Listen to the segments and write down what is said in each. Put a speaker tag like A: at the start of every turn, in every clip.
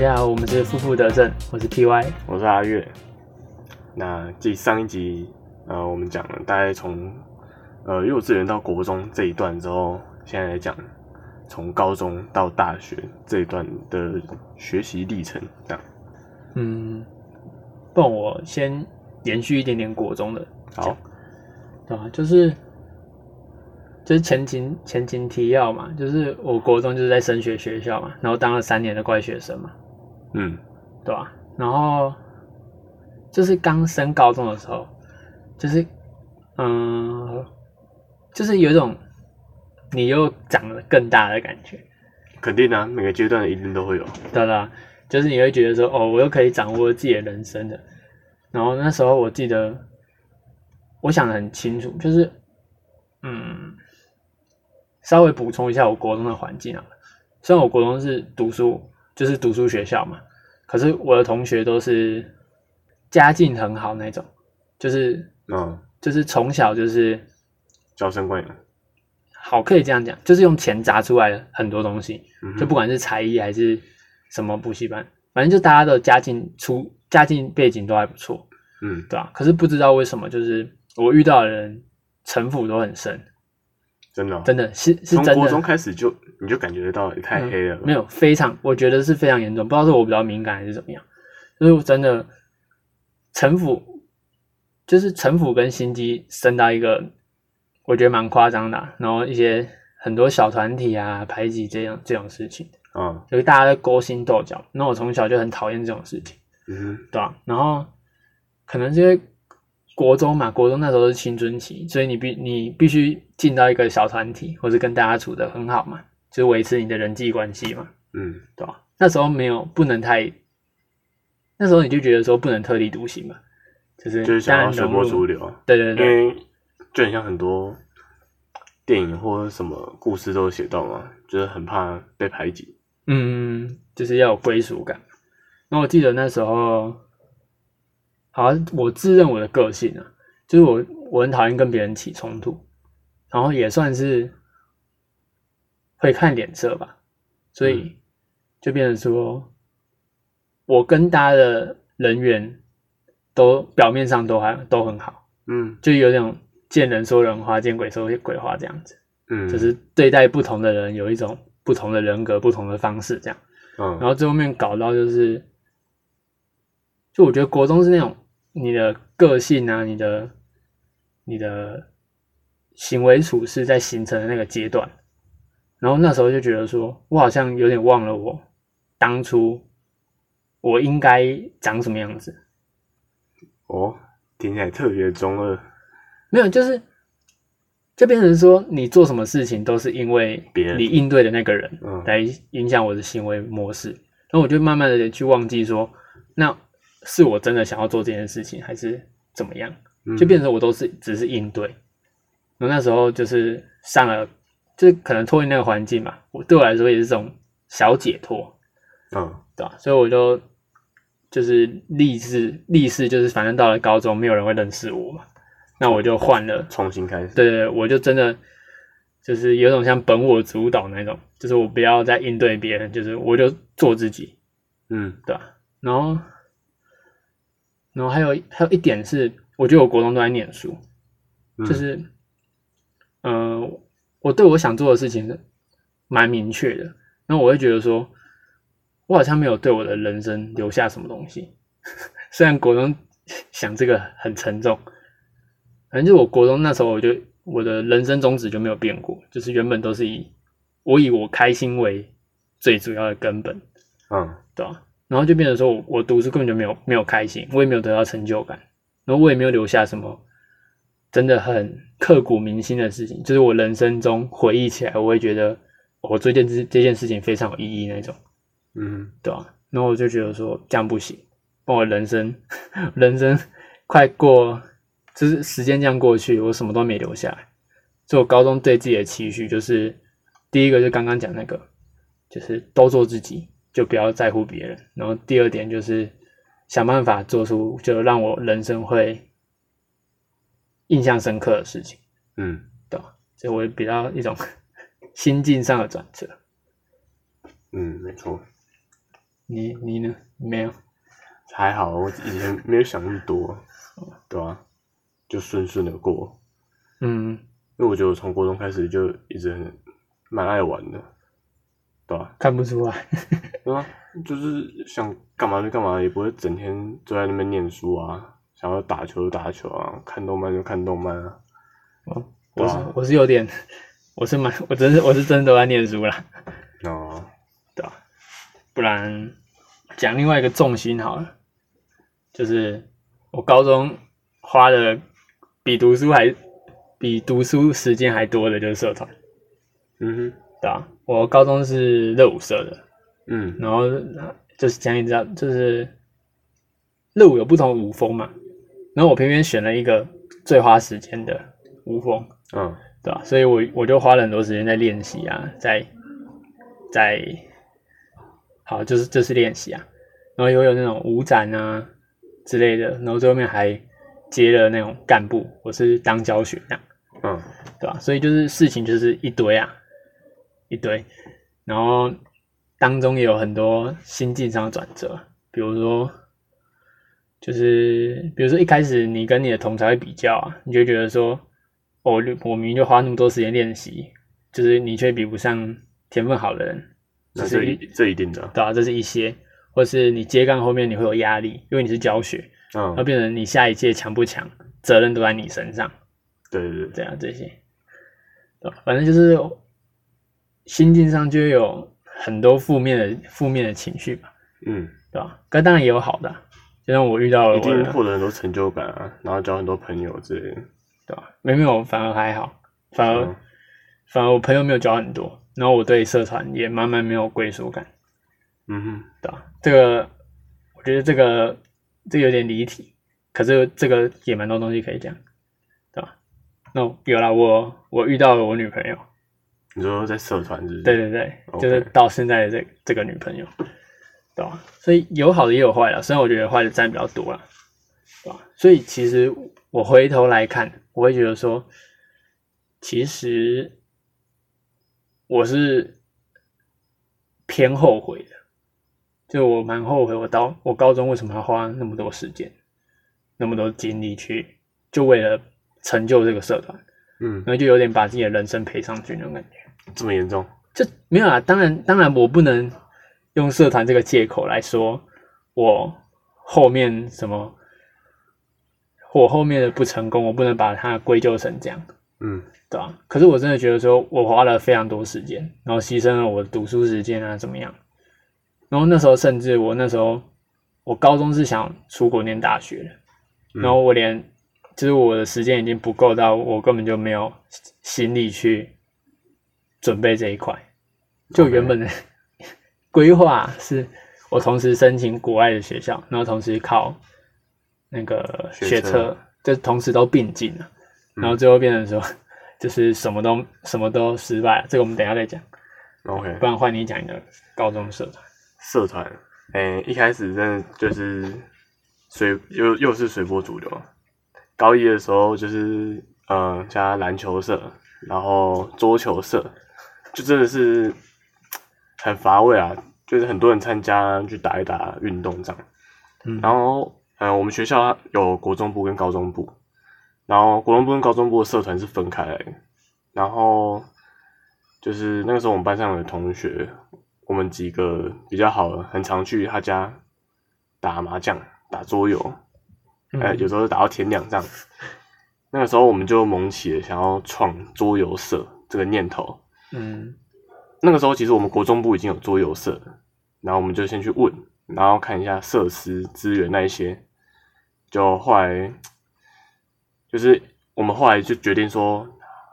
A: 大家好，我们是负负得正，我是 TY。
B: 我是阿月。那继上一集，呃，我们讲了大概从呃幼稚园到国中这一段之后，现在来讲从高中到大学这一段的学习历程，这样。
A: 嗯，不然我先延续一点点国中的
B: 好
A: 讲，对吧？就是就是前情前情提要嘛，就是我国中就是在升学学校嘛，然后当了三年的怪学生嘛，
B: 嗯
A: 对吧？然后就是刚升高中的时候，就是嗯，就是有一种你又长得更大的感觉，
B: 肯定啊，每个阶段一定都会有。
A: 对啊？就是你会觉得说，哦，我又可以掌握自己的人生的。然后那时候我记得，我想的很清楚，就是，嗯，稍微补充一下我国中的环境啊。虽然我国中是读书，就是读书学校嘛，可是我的同学都是家境很好那种，就是
B: 嗯，
A: 就是从小就是
B: 娇生惯养。
A: 好，可以这样讲，就是用钱砸出来的很多东西。
B: 嗯
A: 就不管是才艺还是什么补习班，反正就大家的家境出家境背景都还不错，
B: 嗯，
A: 对吧、可是不知道为什么，就是我遇到的人城府都很深，
B: 真的哦、
A: 真的是是真
B: 从国中，开始就你就感觉得到也太黑了、
A: 嗯没有非常，我觉得是非常严重，不知道是我比较敏感还是怎么样，就是真的城府，就是城府跟心机升到一个我觉得蛮夸张的啊、然后一些很多小团体啊排挤这样这种事情。
B: 嗯。
A: 就是大家在勾心斗角。那我从小就很讨厌这种事情，
B: 嗯哼。
A: 对吧、然后可能是因为国中嘛，国中那时候是青春期，所以你必你必须进到一个小团体，或者跟大家处的很好嘛，就是维持你的人际关系嘛，
B: 嗯。
A: 对吧、那时候没有不能太，那时候你就觉得说不能特立独行嘛，就是
B: 就是想要随波逐流。
A: 对对对，
B: 为就很像很多电影或者什么故事都有写到嘛，就是很怕被排挤。
A: 嗯，就是要有归属感。那我记得那时候，好像我自认我的个性啊，就是我我很讨厌跟别人起冲突，然后也算是会看脸色吧，所以就变成说，我跟大家的人缘都表面上都还都很好，
B: 嗯
A: 就有点见人说人话，见鬼说鬼话这样子，
B: 嗯，
A: 就是对待不同的人有一种不同的人格、不同的方式这样。嗯然
B: 嗯
A: 后最后面搞到就是，就我觉得国中是那种你的个性啊，你的你的行为处事在形成的那个阶段，然后那时候就觉得说，我好像有点忘了我当初我应该长什么样子，
B: 哦，听起来特别中二。
A: 没有，就是就变成说你做什么事情都是因为
B: 别人
A: 你应对的那个人，
B: 嗯
A: 来影响我的行为模式。然后我就慢慢的去忘记说，那是我真的想要做这件事情，还是怎么样？
B: 嗯
A: 就变成我都是只是应对。然后那时候就是上了，就是可能脱离那个环境嘛，我对我来说也是这种小解脱，
B: 嗯
A: 对吧？所以我就就是立志立誓，就是反正到了高中，没有人会认识我嘛，那我就换了
B: 重新开始。
A: 对对，对我就真的就是有种像本我主导那种，就是我不要再应对别人，就是我就做自己，
B: 嗯
A: 对吧？然后，然后还有还有一点是，我觉得我国中都在念书，
B: 嗯
A: 就是，嗯、呃，我对我想做的事情蛮明确的，然后我会觉得说，我好像没有对我的人生留下什么东西。虽然国中想这个很沉重，反正就我国中那时候，我就我的人生宗旨就没有变过，就是原本都是以我以我开心为最主要的根本，
B: 嗯
A: 对吧？然后就变成说我我读书根本就没有没有开心，我也没有得到成就感，然后我也没有留下什么真的很刻骨铭心的事情，就是我人生中回忆起来，我会觉得我做这件这件事情非常有意义那种，
B: 嗯
A: 对吧？然后我就觉得说这样不行，帮我人生 人生快过，就是时间这样过去，我什么都没留下来。所以我高中对自己的期许就是，第一个就刚刚讲那个，就是都做自己，就不要在乎别人。然后第二点就是想办法做出就让我人生会印象深刻的事情，
B: 嗯
A: 对吧？所以我比较一种 心境上的转折。
B: 嗯，没错。
A: 你你呢？没有？
B: 还好，我以前没有想那么多，对吧、就顺顺的过。
A: 嗯，
B: 因为我觉得我从国中开始就一直很蛮爱玩的，对吧、
A: 看不出来。
B: 对啊，就是想干嘛就干嘛，也不会整天坐在那边念书啊，想要打球就打球啊，看动漫就看动漫啊。
A: 我
B: 对啊。
A: 是我是有点，我是蛮我真是我是真的都在念书啦，
B: 哦，
A: 对啊、不然讲另外一个重心好了，就是我高中花的比读书还比读书时间还多的就是社团，
B: 嗯哼，
A: 对吧、我高中是热舞社的，
B: 嗯。
A: 然后就是讲你知道，就是热舞有不同舞风嘛，然后我偏偏选了一个最花时间的舞风，
B: 嗯。
A: 对吧、所以我我就花了很多时间在练习啊，在在好就是就是练习啊，然后又有那种舞展啊之类的，然后最后面还接了那种干部，我是当教学那样，
B: 嗯。
A: 对吧、所以就是事情就是一堆啊，一堆，然后当中也有很多心境上的转折，比如说，就是比如说一开始你跟你的同才会比较啊，你就觉得说，哦我我明明就花那么多时间练习，就是你却比不上天分好的人，
B: 那这
A: 这是一
B: 一这一定的，
A: 对啊，这是一些，或是你接杠后面你会有压力，因为你是教学，然后
B: 嗯，
A: 变成你下一届强不强，责任都在你身上。
B: 对对对，
A: 这样这些，对吧？反正就是心境上就会有很多负面的负面的情绪吧，
B: 嗯，
A: 对吧？但当然也有好的啊，就像我遇到了
B: 一定
A: 我的，
B: 获得很多成就感啊，然后交很多朋友之类的。
A: 对吧？没没有，反而还好，反而、
B: 嗯
A: 反而我朋友没有交很多，然后我对社团也慢慢没有归属感，
B: 嗯哼，
A: 对吧？这个我觉得这个这个有点离题，可是这个也蛮多东西可以讲，对吧？那有了，我我遇到了我女朋友。
B: 你说在社团？
A: 对对对就是到现在的这这个女朋友，对吧？所以有好的也有坏的，虽然我觉得坏的占比较多了，对吧？所以其实我回头来看，我会觉得说，其实我是偏后悔的，就我蛮后悔，我到我高中为什么要花那么多时间、那么多精力去，就为了成就这个社团，
B: 嗯
A: 然，后就有点把自己的人生赔上去那种感觉。
B: 这么严重？
A: 就没有啊，当然，当然，我不能用社团这个借口来说我后面什么，我后面的不成功，我不能把它归咎成这样，
B: 嗯
A: 对吧、可是我真的觉得说，我花了非常多时间，然后牺牲了我的读书时间啊，怎么样？然后那时候甚至我那时候，我高中是想出国念大学的，
B: 嗯
A: 然后我连就是我的时间已经不够到，我根本就没有心力去准备这一块。就原本的 规划是我同时申请国外的学校，然后同时考那个
B: 学
A: 车，就同时都并进了，
B: 嗯
A: 然后最后变成说就是什么都什么都失败了。这个我们等一下再讲
B: ，，OK，
A: 不然换你讲一个高中社团。
B: 社团，诶、一开始真的就是随又又是随波逐流。高一的时候就是呃加篮球社，然后桌球社，就真的是很乏味啊，就是很多人参加去打一打运动这样。
A: 嗯，
B: 然后呃我们学校有国中部跟高中部，然后国中部跟高中部的社团是分开来的，然后就是那个时候我们班上有同学，我们几个比较好的，很常去他家打麻将、打桌游，
A: 嗯
B: 呃，有时候打到天亮这样。那个时候我们就萌起了想要创桌游社这个念头。
A: 嗯
B: 那个时候其实我们国中部已经有桌游社了，然后我们就先去问，然后看一下设施资源那一些，就后来就是我们后来就决定说，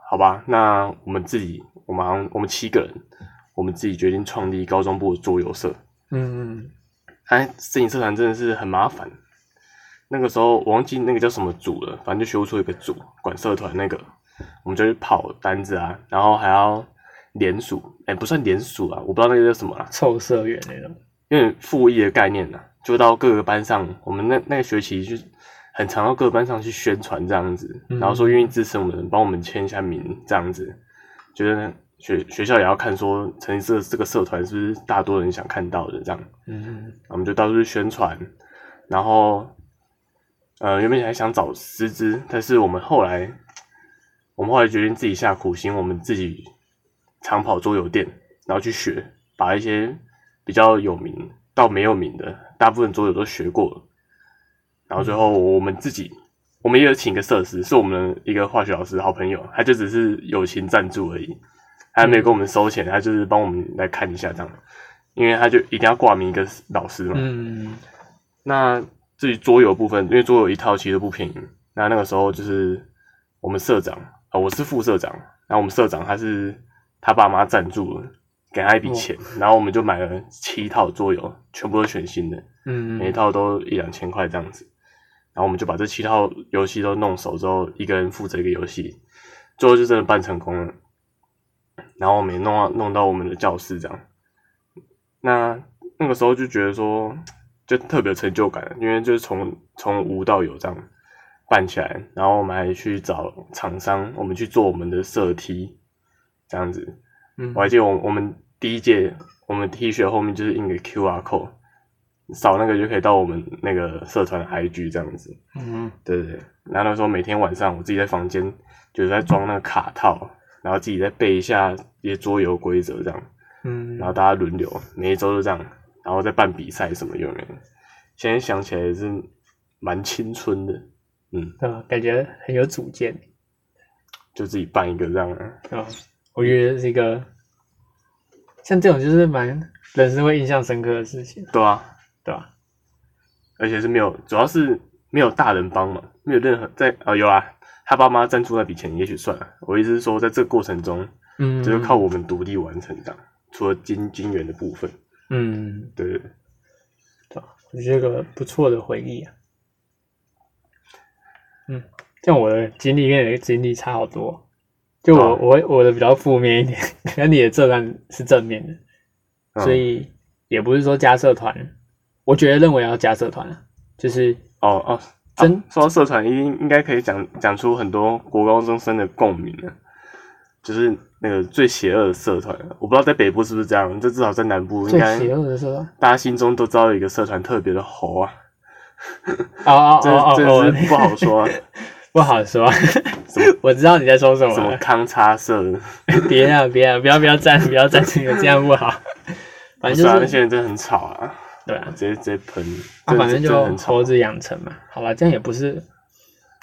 B: 好吧，那我们自己，我们好像我们七个人，我们自己决定创立高中部的桌游社。
A: 嗯嗯
B: 哎，摄影社团真的是很麻烦。那个时候我忘记那个叫什么组了，反正就修出一个组管社团那个，我们就去跑单子啊，然后还要联署，哎、不算联署啊，我不知道那个叫什么啦，
A: 凑社员那种。
B: 有点复议的概念呢，就到各个班上，我们那那个学期就很常到各个班上去宣传这样子，
A: 嗯
B: 然后说愿意支持我们，帮我们签一下名这样子，觉得学学校也要看说成立这这个社团是不是大多人想看到的这样，
A: 嗯
B: 我们就到处去宣传，然后呃原本还想找师资，但是我们后来我们后来决定自己下苦心，我们自己长跑桌游店，然后去学，把一些比较有名到没有名的大部分桌游都学过了，然后最后我们自己。我们也有请个设施，是我们的一个化学老师好朋友，他就只是友情赞助而已，他还没有跟我们收钱，他就是帮我们来看一下这样，因为他就一定要挂名一个老师嘛。
A: 嗯
B: 那至于桌游部分，因为桌游一套其实不便宜，那那个时候就是我们社长啊、我是副社长，然后我们社长他是他爸妈赞助了，给他一笔钱，然后我们就买了七套桌游，全部都全新的，
A: 嗯
B: 每一套都一两千块这样子。然后我们就把这七套游戏都弄熟之后，一个人负责一个游戏，最后就真的办成功了。然后我们也弄到弄到我们的教室这样，那那个时候就觉得说，就特别有成就感，因为就是从从无到有这样办起来，然后我们还去找厂商，我们去做我们的色 T 这样子。
A: 嗯
B: 我还记得我我们第一届，我们 T 恤后面就是印个 QR code，扫那个就可以到我们那个社团的 IG 这样子。
A: 嗯
B: 对对对，然后那时候每天晚上我自己在房间就是在装那个卡套，然后自己再背一下一些桌游规则这样，
A: 嗯，
B: 然后大家轮流，每一周都这样，然后再办比赛什么有没有？现在想起来也是蛮青春的，嗯，
A: 对吧？感觉很有主见，
B: 就自己办一个这样啊，
A: 对吧？我觉得是一个像这种就是蛮人生会印象深刻的事情，
B: 对啊，
A: 对啊？
B: 而且是没有，主要是没有大人帮忙，没有任何在啊、有啊，他爸妈赞助那笔钱也许算了，我意思是说在这个过程中，
A: 嗯，
B: 就是靠我们独立完成这样，除了金金元的部分，
A: 嗯，
B: 对对对。
A: 对吧？我觉得个不错的回忆啊。嗯，像我的经历跟你的经历差好多。就我、
B: 哦
A: 我我的比较负面一点，跟你的这段是正面的，
B: 嗯
A: 所以也不是说加社团，我觉得认为要加社团啊，就是
B: 哦哦，
A: 真
B: 啊说到社团，应应该可以讲讲出很多国高中生的共鸣啊，就是那个最邪恶的社团，我不知道在北部是不是这样，这至少在南部应该
A: 最邪恶的社团。
B: 大家心中都知道有一个社团特别的猴啊，
A: 哦哦
B: 这
A: 哦哦，
B: 这是不好说啊，
A: 不好说。我知道你在说什
B: 么
A: 什么
B: 康叉社，
A: 别啊别啊，不要不要站，不要站这个，这样不好。反正
B: 不是啊，那
A: 就是
B: 些人真的很吵啊，
A: 对啊，
B: 直接直接喷，
A: 啊，
B: 真的
A: 反正就
B: 真的很吵
A: 猴，子养成嘛。好了，这样也不是，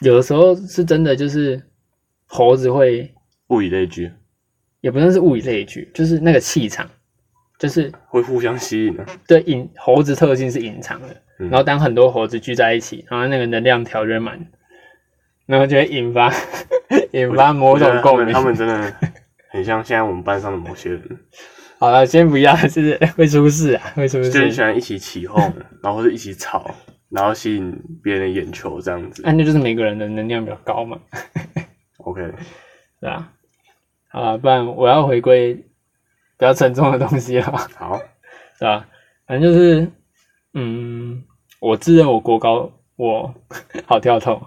A: 有的时候是真的，就是猴子会，
B: 物以类聚，
A: 也不算是物以类聚，就是那个气场，就是
B: 会互相吸引啊，
A: 对隐猴子特性是隐藏的。
B: 嗯
A: 然后当很多猴子聚在一起，然后那个能量条就会满，然后就会引发 引发某种共鸣。
B: 他们真的很像现在我们班上的某些人。
A: 好了，先不要，就是 会出事啊，会出事
B: 就很喜
A: 事。
B: 欢一起起哄，然后或者一起吵，然后吸引别人的眼球这样子。
A: 那、那就是每个人的能量比较高嘛
B: ，OK，
A: 对吧？好了，不然我要回归比较沉重的东西了。
B: 好，
A: 对吧？反正就是，嗯，我自认我国高，我好跳痛。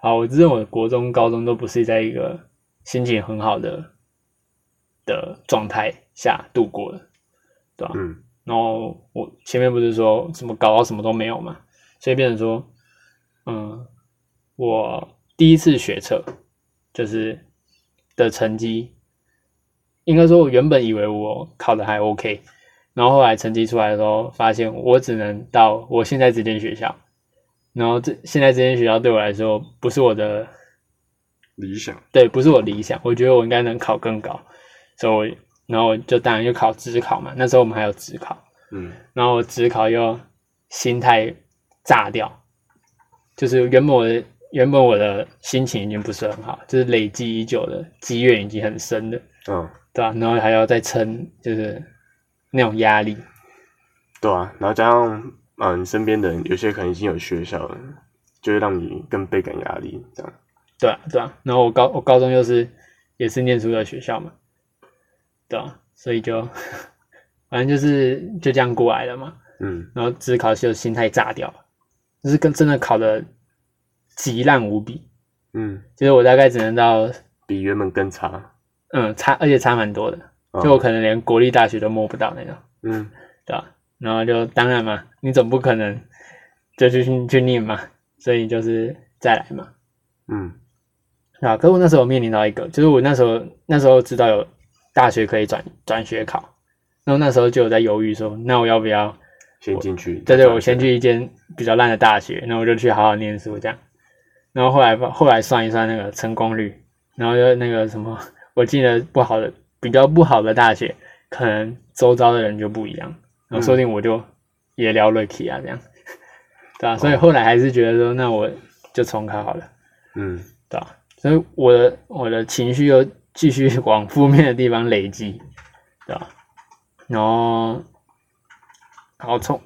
A: 好，我自认我的国中、高中都不是在一个心情很好的的状态下度过的，对吧？
B: 嗯
A: 然后我前面不是说什么搞到什么都没有嘛，所以变成说，嗯，我第一次学车就是的成绩，应该说我原本以为我考的还 OK，然后后来成绩出来的时候，发现我只能到我现在这间学校，然后这现在这间学校对我来说不是我的
B: 理想，
A: 对，不是我理想，我觉得我应该能考更高，所以我然后我就当然就考职考嘛，那时候我们还有职考，
B: 嗯
A: 然后我职考又心态炸掉，就是原本我的原本我的心情已经不是很好，就是累积已久的积怨已经很深了，
B: 嗯，
A: 对吧、然后还要再撑，就是那种压力，
B: 对啊，然后加上嗯，你身边的人有些可能已经有学校了，就会让你更倍感压力，这样。
A: 对啊，对啊。然后我高我高中又是也是念书的学校嘛，对啊，所以就 反正就是就这样过来了嘛。
B: 嗯
A: 然后只考就心态炸掉了，就是跟真的考的极烂无比，
B: 嗯，
A: 就是我大概只能到
B: 比原本更差。
A: 嗯，差而且差蛮多的，
B: 哦
A: 就我可能连国立大学都摸不到那种，
B: 嗯
A: 对吧？然后就当然嘛，你总不可能就去去去念嘛，所以就是再来嘛，
B: 嗯
A: 啊。可是我那时候面临到一个，就是我那时候那时候知道有大学可以转转学考，然后那时候就有在犹豫说，那我要不要？
B: 先进去。
A: 对对，我先去一间比较烂的大学，那我就去好好念书这样。然后后来后来算一算那个成功率，然后就那个什么，我进了不好的比较不好的大学，可能周遭的人就不一样，然后说不定我就也聊 Lucky 啊这样，对吧、所以后来还是觉得说，那我就重考好了，
B: 嗯。
A: 对吧、所以我的我的情绪又继续往负面的地方累积，对吧、然后，好从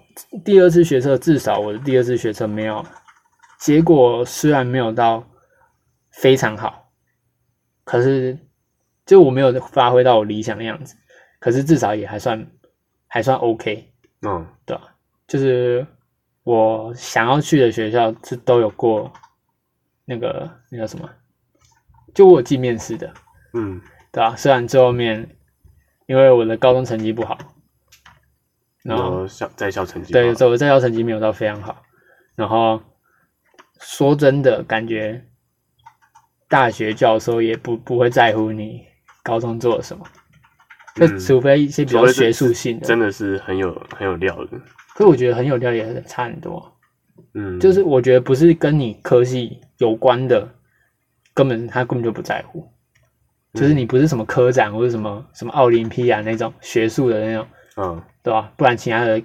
A: 第二次学车，至少我的第二次学车没有，结果虽然没有到非常好，可是就我没有发挥到我理想的样子，可是至少也还算还算 OK，
B: 嗯
A: 对吧、就是我想要去的学校是都有过那个那个什么，就我进面试的，
B: 嗯。
A: 对吧、虽然最后面因为我的高中成绩不好，然后
B: 校在校成绩
A: 对，我在校成绩没有到非常好，然后说真的，感觉大学教授也不不会在乎你高中做了什么，就
B: 嗯
A: 除非一些比较学术性的，
B: 真的是很有很有料的。
A: 可是我觉得很有料也差很多。
B: 嗯，
A: 就是我觉得不是跟你科系有关的，根本他根本就不在乎。就是你不是什么科长或者什么什么奥林匹亚那种学术的那种，
B: 嗯，
A: 对吧？不然其他的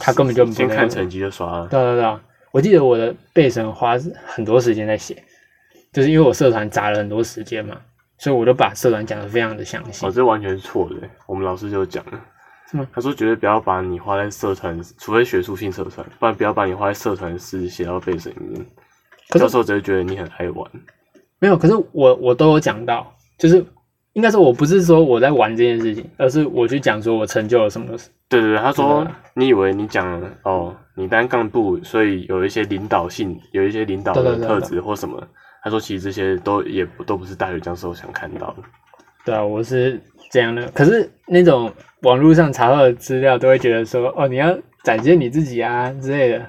A: 他根本就不
B: 先看成绩就刷了。
A: 对对对，我记得我的背审花很多时间在写，就是因为我社团砸了很多时间嘛，所以我都把社团讲的非常的详细
B: 哦，。这完全是错的。我们老师就讲了他说绝对不要把你花在社团，除非学术性社团，不然不要把你花在社团的事写到背审里面。教授只会觉得你很爱玩。
A: 没有，可是我我都有讲到，就是应该说我不是说我在玩这件事情，而是我去讲说我成就了什么事。
B: 对对对，他说你以为你讲哦，你当干部，所以有一些领导性，有一些领导的特质或什么。他说其实这些都也不都不是大学教授想看到的。
A: 对啊，我是这样的。可是那种网络上查到的资料，都会觉得说，哦，你要展现你自己啊之类的。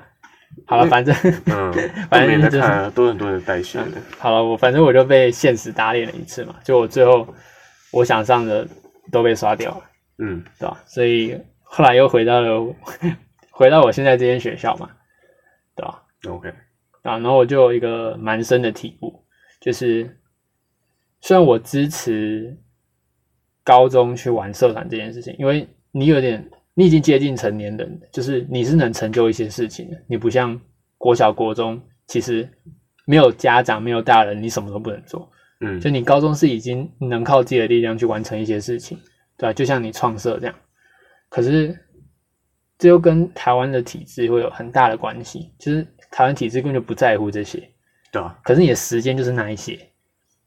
A: 好了，反正
B: 嗯，
A: 反正就是
B: 看啊，都很多人带学的。
A: 好了，我反正我就被现实打脸了一次嘛，就我最后我想上的都被刷掉了，
B: 嗯
A: 对吧？所以后来又回到了回到我现在这间学校嘛，对吧
B: ？，OK，
A: 啊，然后我就有一个蛮深的体悟，就是虽然我支持高中去玩社团这件事情，因为你有点你已经接近成年人，就是你是能成就一些事情的，你不像国小国中，其实没有家长没有大人，你什么都不能做。
B: 嗯
A: 就你高中是已经能靠自己的力量去完成一些事情，对吧、就像你创社这样，可是这又跟台湾的体制会有很大的关系，就是台湾体制根本就不在乎这些，
B: 对啊，
A: 可是你的时间就是那一些，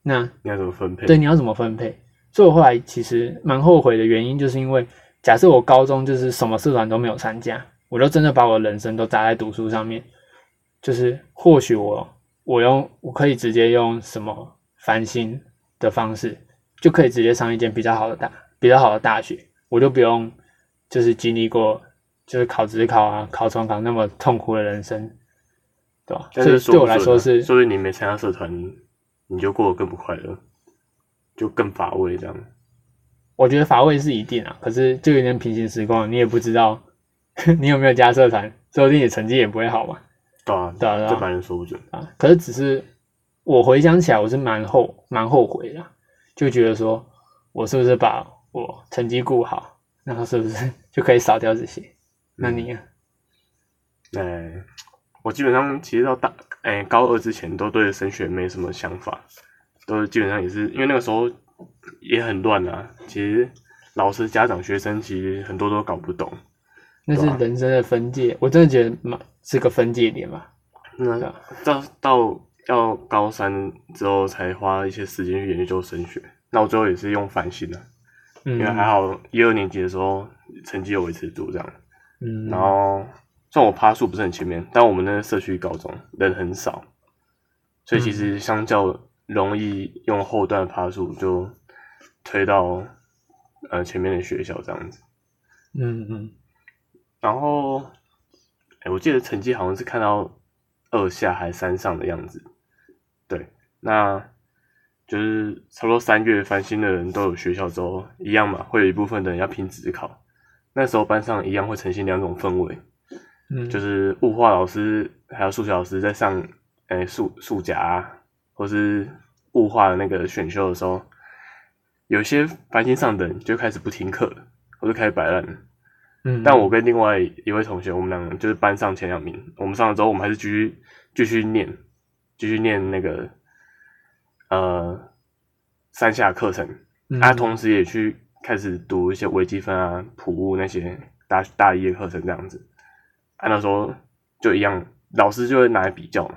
A: 那
B: 你要怎么分配？
A: 对你要怎么分配？所以我后来其实蛮后悔的原因，就是因为假设我高中就是什么社团都没有参加，我就真的把我的人生都砸在读书上面，就是或许我我用我可以直接用什么繁星的方式，就可以直接上一间比较好的大比较好的大学，我就不用就是经历过就是考职考啊、考重考那么痛苦的人生，对吧？
B: 但
A: 所以对我来说是
B: 所以你没参加社团，你就过得更不快乐，就更乏味这样。
A: 我觉得乏味是一定啊，可是就有点平行时空，你也不知道 你有没有加社团，说不定你成绩也不会好嘛。
B: 对啊
A: 对啊
B: 这反正说不准。
A: 啊，可是只是我回想起来，我是蛮后蛮后悔的，就觉得说我是不是把我成绩顾好，然后是不是 就可以少掉这些？那你呢？
B: 哎、我基本上其实到大哎、高二之前都对升学没什么想法，都基本上也是因为那个时候也很乱啊。其实老师、家长、学生其实很多都搞不懂。
A: 那是人生的分界，我真的觉得蛮是个分界点吧。对
B: 那
A: 到
B: 到到要高三之后才花一些时间去研究升学，那我最后也是用反省的，
A: 嗯，
B: 因为还好一二年级的时候成绩有维持住这样。
A: 嗯，
B: 然后虽然我趴数不是很前面，但我们那个社区高中人很少，所以其实相较容易用后段的趴数就推到呃前面的学校这样子。
A: 嗯嗯，
B: 然后，哎，我记得成绩好像是看到二下还三上的样子。对，那就是差不多三月翻新的人都有学校之后，一样嘛，会有一部分的人要拼职考。那时候班上一样会呈现两种氛围，
A: 嗯，
B: 就是物化老师还有数学老师在上，哎数数甲或是物化的那个选修的时候，有些繁星上的人就开始不听课了，或者开始摆烂了。
A: 嗯，
B: 但我跟另外一位同学，我们两个就是班上前两名。我们上了之后，我们还是继续继续念，继续念那个呃三下课程，
A: 嗯
B: 他、同时也去开始读一些微积分啊、普物那些大大一的课程这样子。按照说就一样，老师就会拿来比较嘛，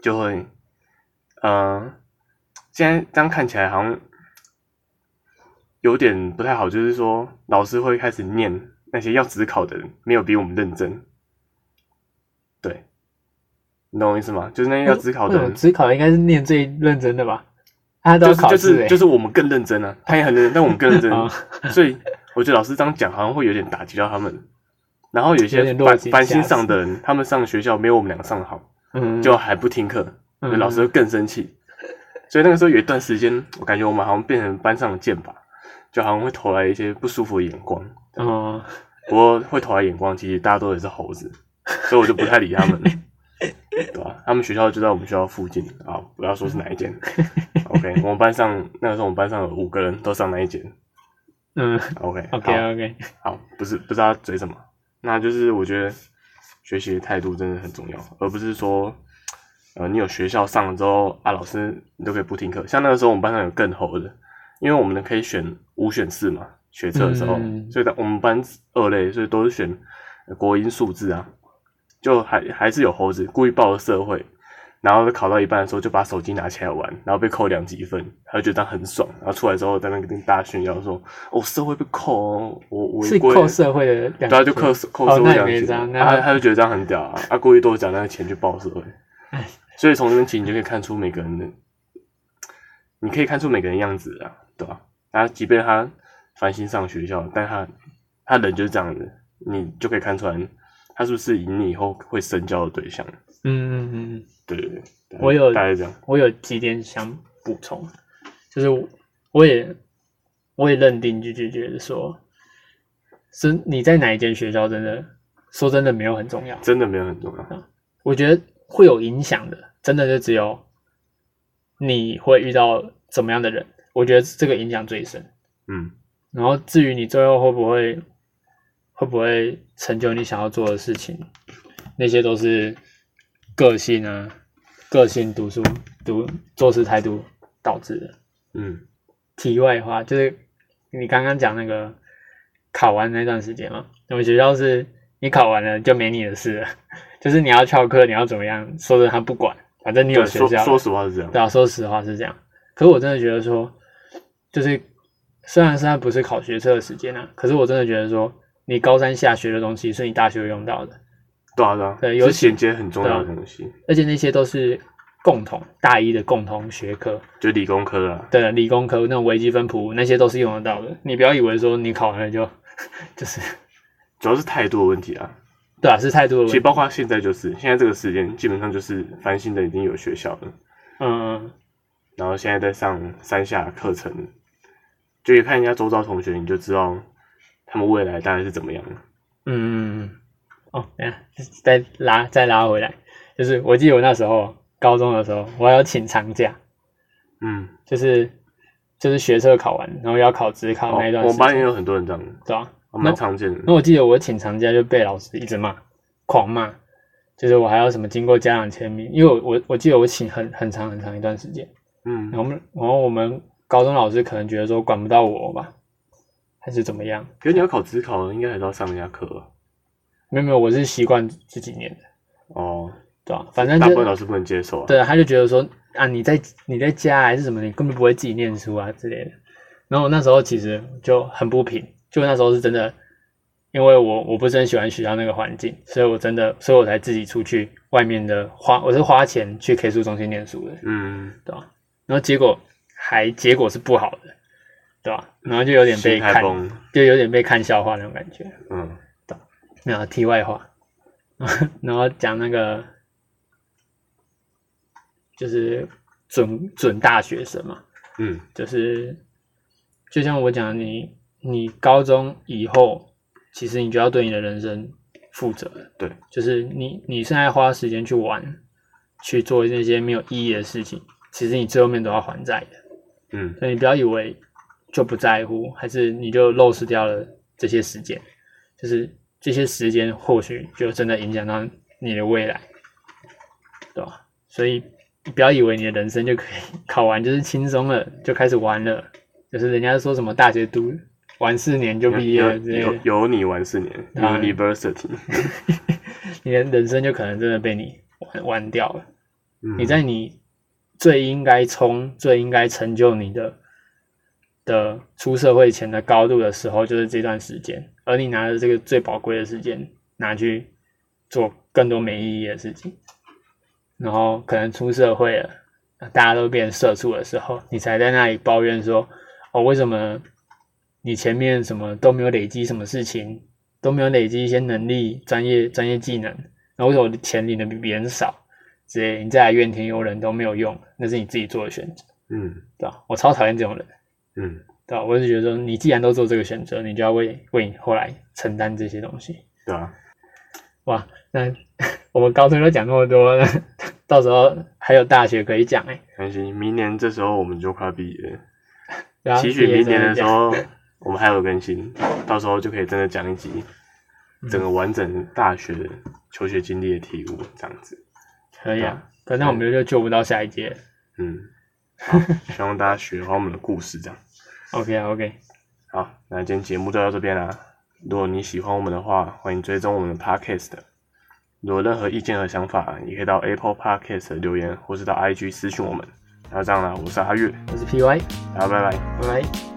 B: 就会呃，现在这样看起来好像有点不太好，就是说老师会开始念那些要只考的人没有比我们认真，对，你懂我意思吗？就是那些要自考的人，自考应该是就
A: 试欸
B: 是就是我们更认真啊，他也很认真，但我们更认真
A: 啊
B: 所以我觉得老师这样讲好像会有点打击到他们。然后有
A: 有
B: 些
A: 点落井
B: 繁繁星上的人，他们上学校没有我们两个上的好，
A: 嗯，
B: 就还不听课，
A: 嗯
B: 老师会更生气。所以那个时候有一段时间，我感觉我们好像变成班上的箭靶，就好像会投来一些不舒服的眼光。
A: 哦，
B: 不过会投来眼光，其实大家都也是猴子，所以我就不太理他们，对吧、他们学校就在我们学校附近啊，不要说是哪一间。OK，我们班上那个时候我们班上有五个人都上那一间。
A: 嗯 OK，OK
B: 好
A: OK，
B: 好，不是不知道嘴什么，那就是我觉得学习的态度真的很重要，而不是说呃你有学校上了之后啊，老师你都可以不听课。像那个时候我们班上有更猴的，因为我们呢可以选五选四嘛，学测的时候，
A: 嗯
B: 所以我们班二类，所以都是选呃国英数字啊，就还还是有猴子故意报了社会。然后考到一半的时候，就把手机拿起来玩，然后被扣两级分，他就觉得这样很爽。然后出来之后，在那个跟大家炫耀说：“哦，社会被扣哦，我我
A: 是扣社会的两
B: 对啊，就扣扣社会两级，
A: 没差那
B: 啊他他就觉得这样很屌啊，啊故意多缴那个钱去报社会
A: 唉，
B: 所以从这边其实你就可以看出每个人的，你可以看出每个人样子啊，对吧、他即便他繁星上学校，但他他人就是这样子，你就可以看出来他是不是以你以后会深交的对象。
A: 嗯嗯嗯，
B: 对对对，
A: 我有
B: 大概这样，
A: 我有几点想补充，就是我我也我也认定就就觉得说，是你在哪一间学校真的说真的没有很重要，
B: 真的没有很重要。
A: 我觉得会有影响的，真的就只有你会遇到怎么样的人，我觉得这个影响最深。
B: 嗯，
A: 然后至于你最后会不会会不会成就你想要做的事情，那些都是个性啊、个性、读书、读做事态度导致的。
B: 嗯
A: 题外话就是你刚刚讲那个考完那段时间嘛，我们学校是你考完了就没你的事了，就是你要翘课，你要怎么样，说的他不管，反正你有学校。
B: 说实话是这样。
A: 对啊，说实话是这样。可是我真的觉得说，就是虽然现在不是考学测的时间啊，可是我真的觉得说，你高三下学的东西是你大学会用到的，
B: 对啊对啊，
A: 对尤其
B: 是衔接很重要的东西，
A: 而且那些都是共同大一的共同学科，
B: 就理工科啊。
A: 对，理工科那种微积分、普物那些都是用得到的。你不要以为说你考完了就 就是
B: 主要是态度的问题啊。
A: 对啊，是态度的问题。
B: 其实包括现在就是现在这个时间，基本上就是翻新的已经有学校了，
A: 嗯，
B: 然后现在在上三下课程，就一看人家周遭同学，你就知道他们未来大概是怎么样的。
A: 嗯嗯嗯，哦，等下再拉再拉回来，就是我记得我那时候高中的时候，我还要请长假，
B: 嗯，
A: 就是就是学测考完，然后要考职考
B: 哦
A: 那一段时间，
B: 我们班也有很多人这样，
A: 对吧、
B: 还蛮常见的。
A: 那我记得我请长假就被老师一直骂，狂骂，就是我还要什么经过家长签名，因为我我我记得我请很很长很长一段时间，
B: 嗯。
A: 然后我们然后我们高中老师可能觉得说管不到我吧，还是怎么样？
B: 可是你要考职考，应该还是要上人家课啊
A: 没有没有，我是习惯自己念的，
B: 哦。
A: 对吧、反正
B: 大部分老师不能接受啊。
A: 对，他就觉得说啊，你在你在家还是什么，你根本不会自己念书啊之类的。然后我那时候其实就很不平，就那时候是真的，因为我我不是很喜欢学校那个环境，所以我真的，所以我才自己出去外面的花，我是花钱去 K 书中心念书的，
B: 嗯，
A: 对吧？然后结果还结果是不好的，对吧？然后就有点被看，就有点被看笑话那种感觉。
B: 嗯对
A: 没有题外话，然后讲那个就是准准大学生嘛，
B: 嗯
A: 就是就像我讲的，你你高中以后，其实你就要对你的人生负责了。
B: 对，
A: 就是你你现在花时间去玩，去做那些没有意义的事情，其实你最后面都要还债的。
B: 嗯
A: 所以你不要以为就不在乎，还是你就漏失掉了这些时间，就是这些时间或许就真的影响到你的未来，对吧？所以不要以为你的人生就可以考完就是轻松了，就开始玩了，就是人家说什么大学读玩四年就毕业
B: 有
A: 了之类的，
B: 有有你玩四年
A: 啊
B: ，University，
A: 你的人生就可能真的被你玩玩掉了。
B: 嗯。
A: 你在你最应该冲、最应该成就你的的出社会前的高度的时候，就是这段时间，而你拿着这个最宝贵的时间拿去做更多没意义的事情，然后可能出社会了，大家都变社畜的时候，你才在那里抱怨说：“哦，为什么你前面什么都没有累积什么事情，都没有累积一些能力、专业专业技能，然后为什么我的钱领的比别人少？”之类，你再来怨天尤人都没有用，那是你自己做的选择，
B: 嗯
A: 对吧？我超讨厌这种人，
B: 嗯
A: 对吧？我是觉得说，你既然都做这个选择，你就要为为你后来承担这些东西。
B: 对啊，
A: 哇，那 我们高中都讲那么多了，到时候还有大学可以讲哎、
B: 没关系，明年这时候我们就快毕业了，
A: 对啊
B: 期许明年的时候我们还有更新，到时候就可以真的讲一集
A: 嗯
B: 整个完整大学求学经历的体悟，这样子。
A: 可以啊，可那我们就救不到下一届。
B: 嗯，好，希望大家学好我们的故事，这样。
A: OK 啊 OK，
B: 好，那今天节目就到这边啦。如果你喜欢我们的话，欢迎追踪我们的 Podcast。如果任何意见和想法，也可以到 Apple Podcast 留言，或是到 IG 私讯我们。那这样啦，我是阿月，
A: 我是 PY，
B: 大家拜拜。
A: 拜拜。